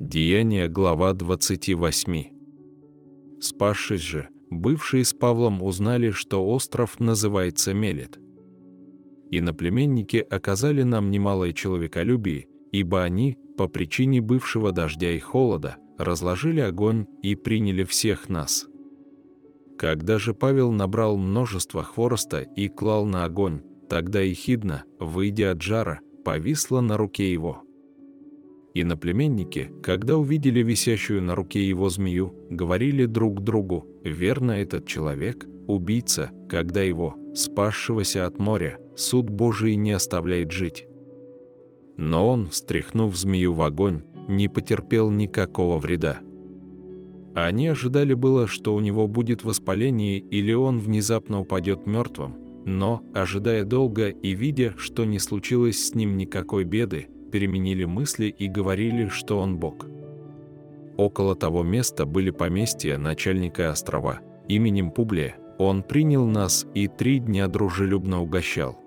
Деяние, глава 28. Спасшись же, бывшие с Павлом узнали, что остров называется Мелет. Иноплеменники оказали нам немалое человеколюбие, ибо они, по причине бывшего дождя и холода, разложили огонь и приняли всех нас. Когда же Павел набрал множество хвороста и клал на огонь, тогда и Хидна, выйдя от жара, повисла на руке его. Иноплеменники, когда увидели висящую на руке его змею, говорили друг другу, «Верно этот человек, убийца, когда его, спасшегося от моря, суд Божий не оставляет жить». Но он, стряхнув змею в огонь, не потерпел никакого вреда. Они ожидали было, что у него будет воспаление или он внезапно упадет мертвым, но, ожидая долго и видя, что не случилось с ним никакой беды, переменили мысли и говорили, что он Бог. Около того места были поместья начальника острова, именем Публия. Он принял нас и три дня дружелюбно угощал.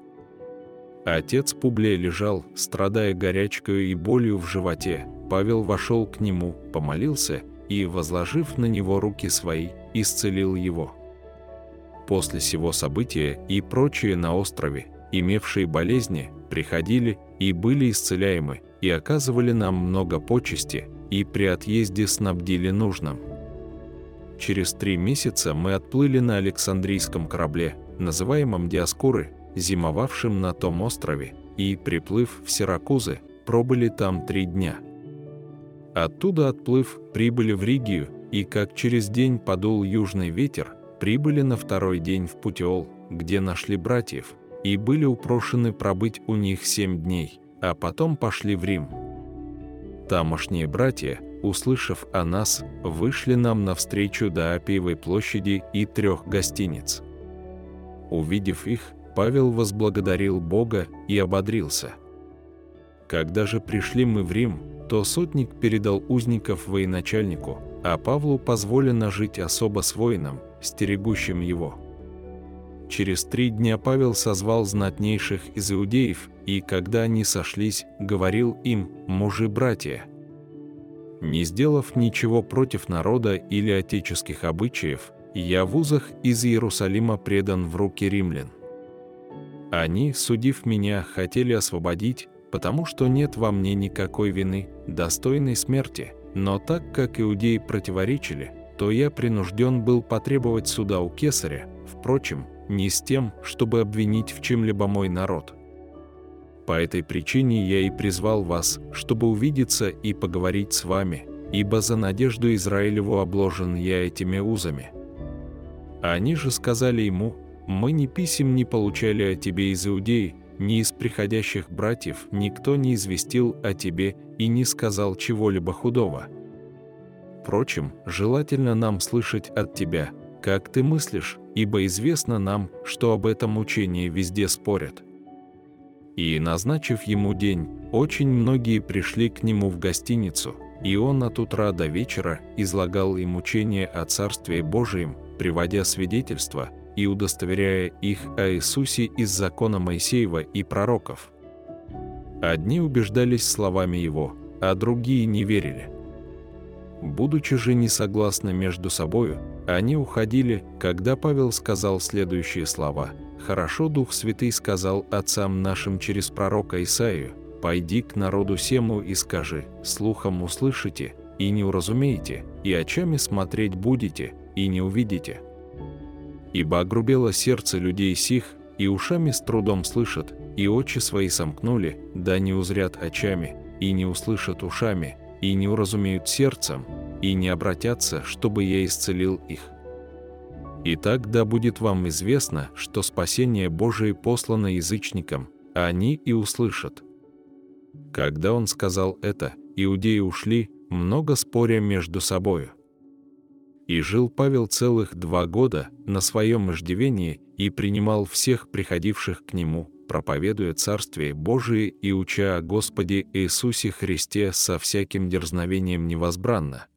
Отец Публия лежал, страдая горячкой и болью в животе. Павел вошел к нему, помолился и, возложив на него руки свои, исцелил его. После сего события и прочие на острове, имевшие болезни, приходили и были исцеляемы, и оказывали нам много почести, и при отъезде снабдили нужным. Через три месяца мы отплыли на Александрийском корабле, называемом Диаскуры, зимовавшим на том острове, и, приплыв в Сиракузы, пробыли там три дня. Оттуда отплыв, прибыли в Ригию, и как через день подул южный ветер, прибыли на второй день в Путиол, где нашли братьев, и были упрошены пробыть у них семь дней, а потом пошли в Рим. Тамошние братья, услышав о нас, вышли нам навстречу до Апиевой площади и трех гостиниц. Увидев их, Павел возблагодарил Бога и ободрился. Когда же пришли мы в Рим, то сотник передал узников военачальнику, а Павлу позволено жить особо с воином, стерегущим его. Через три дня Павел созвал знатнейших из иудеев, и когда они сошлись, говорил им «мужи-братья». Не сделав ничего против народа или отеческих обычаев, я в узах из Иерусалима предан в руки римлян. Они, судив меня, хотели освободить, потому что нет во мне никакой вины, достойной смерти, но так как иудеи противоречили, то я принужден был потребовать суда у кесаря, впрочем, не с тем, чтобы обвинить в чем-либо мой народ. По этой причине я и призвал вас, чтобы увидеться и поговорить с вами, ибо за надежду Израилеву обложен я этими узами». Они же сказали ему, «Мы ни писем не получали о тебе из Иудеи, ни из приходящих братьев никто не известил о тебе и не сказал чего-либо худого. Впрочем, желательно нам слышать от тебя, как ты мыслишь, ибо известно нам, что об этом учении везде спорят». И, назначив ему день, очень многие пришли к нему в гостиницу, и он от утра до вечера излагал им учение о Царстве Божием, приводя свидетельства и удостоверяя их о Иисусе из закона Моисеева и пророков. Одни убеждались словами его, а другие не верили. Будучи же не согласны между собою, они уходили, когда Павел сказал следующие слова. «Хорошо Дух Святый сказал отцам нашим через пророка Исаию, «Пойди к народу Сему и скажи, слухом услышите, и не уразумеете, и очами смотреть будете, и не увидите. Ибо огрубело сердце людей сих, и ушами с трудом слышат, и очи свои сомкнули, да не узрят очами, и не услышат ушами, и не уразумеют сердцем, и не обратятся, чтобы я исцелил их. Итак, да будет вам известно, что спасение Божие послано язычникам, а они и услышат. Когда он сказал это, иудеи ушли, много споря между собою. И жил Павел целых два года на своем иждивении и принимал всех приходивших к нему, проповедуя Царствие Божие и уча о Господе Иисусе Христе со всяким дерзновением невозбранно,